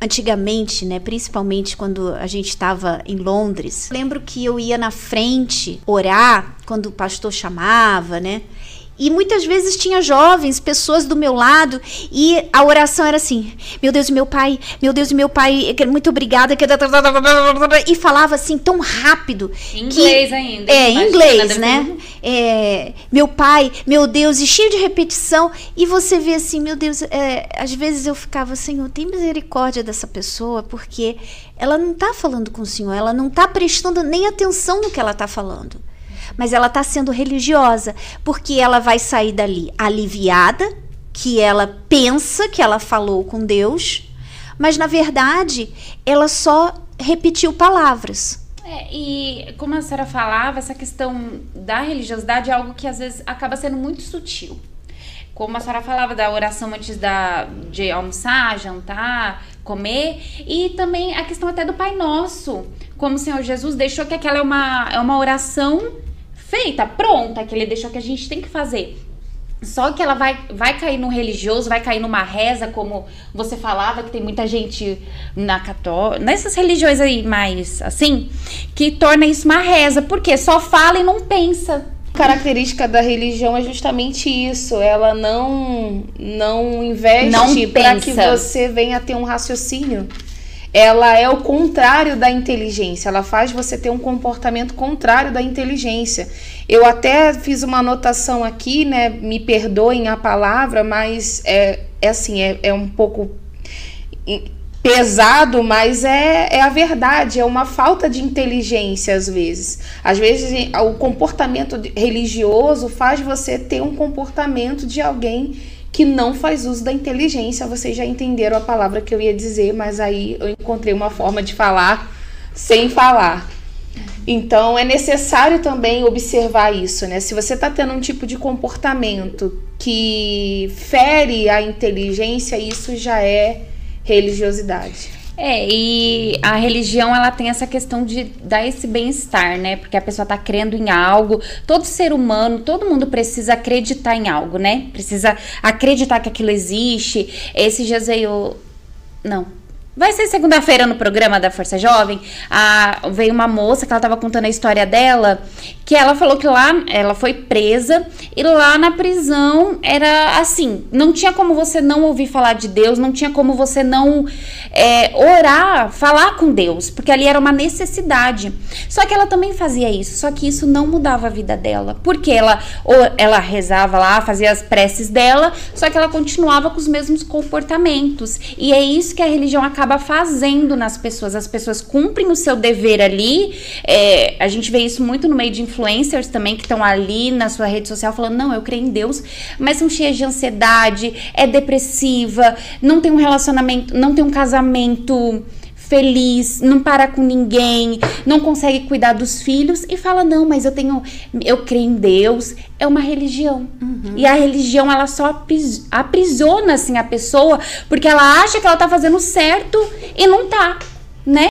Antigamente, né, principalmente quando a gente estava em Londres, lembro que eu ia na frente orar quando o pastor chamava, né? E muitas vezes tinha jovens, pessoas do meu lado, e a oração era assim: Meu Deus, meu pai, meu Deus, meu pai, muito obrigada. E falava assim tão rápido. Em inglês que, ainda. É, em inglês, né? É, meu pai, meu Deus, e cheio de repetição. E você vê assim: Meu Deus, é, às vezes eu ficava, Senhor, tem misericórdia dessa pessoa, porque ela não está falando com o Senhor, ela não está prestando nem atenção no que ela está falando mas ela está sendo religiosa, porque ela vai sair dali aliviada, que ela pensa que ela falou com Deus, mas na verdade ela só repetiu palavras. É, e como a senhora falava, essa questão da religiosidade é algo que às vezes acaba sendo muito sutil. Como a senhora falava da oração antes da, de almoçar, jantar, comer, e também a questão até do Pai Nosso. Como o Senhor Jesus deixou que aquela é uma, é uma oração feita, pronta, que ele deixou que a gente tem que fazer. Só que ela vai, vai cair no religioso, vai cair numa reza, como você falava, que tem muita gente na católica, nessas religiões aí mais assim, que torna isso uma reza, porque só fala e não pensa. A característica da religião é justamente isso, ela não não investe para que você venha ter um raciocínio ela é o contrário da inteligência, ela faz você ter um comportamento contrário da inteligência. Eu até fiz uma anotação aqui, né? Me perdoem a palavra, mas é, é assim, é, é um pouco pesado, mas é, é a verdade, é uma falta de inteligência às vezes. Às vezes o comportamento religioso faz você ter um comportamento de alguém que não faz uso da inteligência. Vocês já entenderam a palavra que eu ia dizer, mas aí eu encontrei uma forma de falar sem falar. Então é necessário também observar isso, né? Se você está tendo um tipo de comportamento que fere a inteligência, isso já é religiosidade. É, e a religião ela tem essa questão de dar esse bem-estar, né? Porque a pessoa tá crendo em algo. Todo ser humano, todo mundo precisa acreditar em algo, né? Precisa acreditar que aquilo existe. Esses dias eu. Não, Vai ser segunda-feira no programa da Força Jovem. A, veio uma moça que ela tava contando a história dela, que ela falou que lá ela foi presa e lá na prisão era assim, não tinha como você não ouvir falar de Deus, não tinha como você não é, orar, falar com Deus, porque ali era uma necessidade. Só que ela também fazia isso, só que isso não mudava a vida dela, porque ela ou ela rezava lá, fazia as preces dela, só que ela continuava com os mesmos comportamentos. E é isso que a religião acaba acaba fazendo nas pessoas. As pessoas cumprem o seu dever ali. É, a gente vê isso muito no meio de influencers também, que estão ali na sua rede social falando: não, eu creio em Deus, mas são cheias de ansiedade, é depressiva, não tem um relacionamento, não tem um casamento feliz, não para com ninguém, não consegue cuidar dos filhos e fala não, mas eu tenho, eu creio em Deus. É uma religião uhum. e a religião ela só aprisiona assim a pessoa porque ela acha que ela tá fazendo certo e não tá.